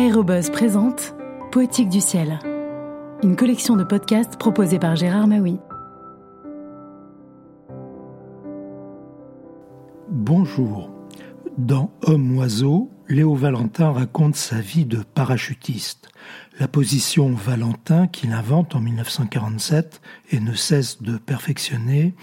Aérobuzz présente Poétique du ciel, une collection de podcasts proposée par Gérard Maui. Bonjour. Dans Homme-Oiseau, Léo Valentin raconte sa vie de parachutiste. La position Valentin, qu'il invente en 1947 et ne cesse de perfectionner,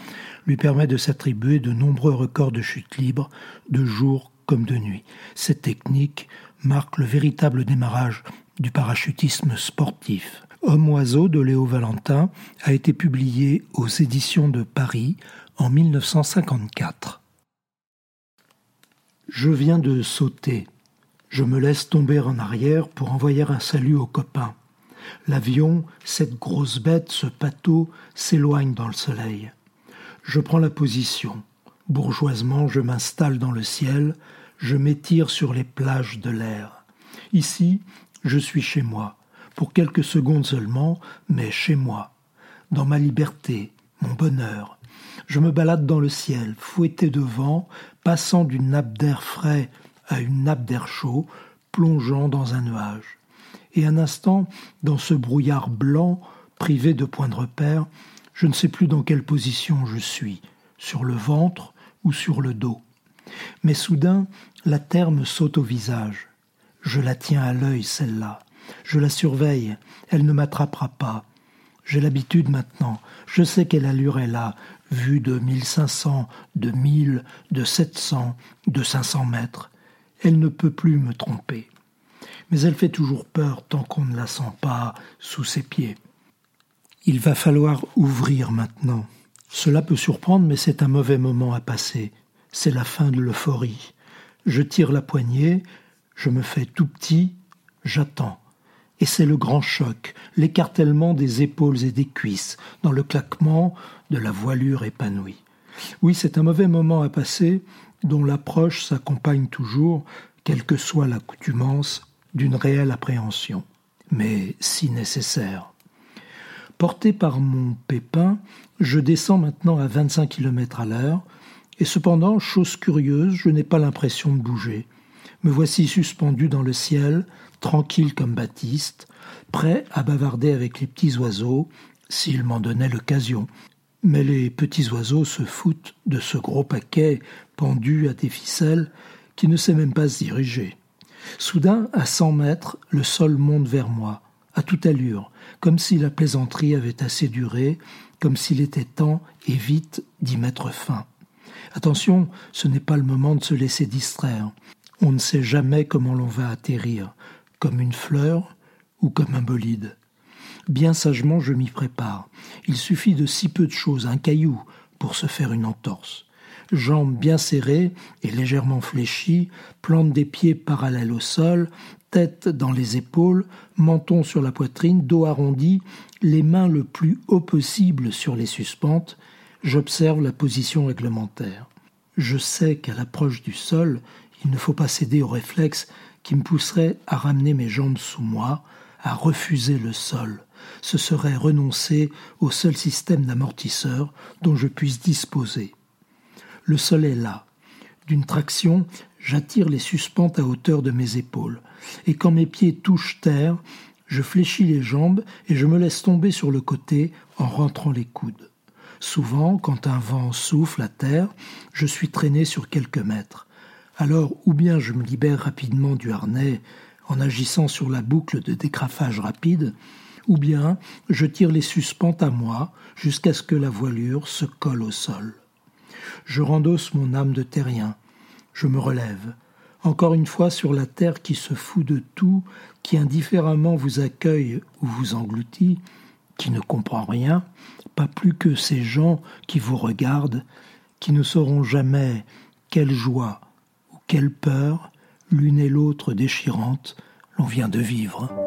lui permet de s'attribuer de nombreux records de chute libre, de jour comme de nuit. Cette technique marque le véritable démarrage du parachutisme sportif. Homme-oiseau de Léo Valentin a été publié aux éditions de Paris en 1954. Je viens de sauter. Je me laisse tomber en arrière pour envoyer un salut aux copains. L'avion, cette grosse bête, ce pâteau, s'éloigne dans le soleil. Je prends la position. Bourgeoisement, je m'installe dans le ciel, je m'étire sur les plages de l'air. Ici, je suis chez moi, pour quelques secondes seulement, mais chez moi, dans ma liberté, mon bonheur. Je me balade dans le ciel, fouetté de vent, passant d'une nappe d'air frais à une nappe d'air chaud, plongeant dans un nuage. Et un instant, dans ce brouillard blanc, privé de point de repère, je ne sais plus dans quelle position je suis, sur le ventre ou sur le dos. Mais soudain, la terre me saute au visage. Je la tiens à l'œil, celle-là. Je la surveille. Elle ne m'attrapera pas. J'ai l'habitude maintenant. Je sais quelle allure elle a, vue de 1500, de 1000, de 700, de 500 mètres. Elle ne peut plus me tromper. Mais elle fait toujours peur tant qu'on ne la sent pas sous ses pieds. Il va falloir ouvrir maintenant. Cela peut surprendre, mais c'est un mauvais moment à passer c'est la fin de l'euphorie. Je tire la poignée, je me fais tout petit, j'attends. Et c'est le grand choc, l'écartèlement des épaules et des cuisses, dans le claquement de la voilure épanouie. Oui, c'est un mauvais moment à passer, dont l'approche s'accompagne toujours, quelle que soit l'accoutumance, d'une réelle appréhension, mais si nécessaire. Porté par mon pépin, je descends maintenant à 25 km à l'heure, et cependant, chose curieuse, je n'ai pas l'impression de bouger. Me voici suspendu dans le ciel, tranquille comme Baptiste, prêt à bavarder avec les petits oiseaux, s'il m'en donnait l'occasion. Mais les petits oiseaux se foutent de ce gros paquet pendu à des ficelles qui ne sait même pas se diriger. Soudain, à cent mètres, le sol monte vers moi, à toute allure, comme si la plaisanterie avait assez duré, comme s'il était temps et vite d'y mettre fin. Attention, ce n'est pas le moment de se laisser distraire. On ne sait jamais comment l'on va atterrir, comme une fleur ou comme un bolide. Bien sagement, je m'y prépare. Il suffit de si peu de choses, un caillou, pour se faire une entorse. Jambes bien serrées et légèrement fléchies, plante des pieds parallèles au sol, tête dans les épaules, menton sur la poitrine, dos arrondi, les mains le plus haut possible sur les suspentes, j'observe la position réglementaire. Je sais qu'à l'approche du sol, il ne faut pas céder au réflexe qui me pousserait à ramener mes jambes sous moi, à refuser le sol. Ce serait renoncer au seul système d'amortisseur dont je puisse disposer. Le sol est là. D'une traction, j'attire les suspentes à hauteur de mes épaules, et quand mes pieds touchent terre, je fléchis les jambes et je me laisse tomber sur le côté en rentrant les coudes. Souvent, quand un vent souffle à terre, je suis traîné sur quelques mètres. Alors, ou bien je me libère rapidement du harnais en agissant sur la boucle de décrafage rapide, ou bien je tire les suspentes à moi jusqu'à ce que la voilure se colle au sol. Je rendosse mon âme de terrien, je me relève, encore une fois sur la terre qui se fout de tout, qui indifféremment vous accueille ou vous engloutit, qui ne comprend rien, pas plus que ces gens qui vous regardent, qui ne sauront jamais quelle joie ou quelle peur, l'une et l'autre déchirante, l'on vient de vivre.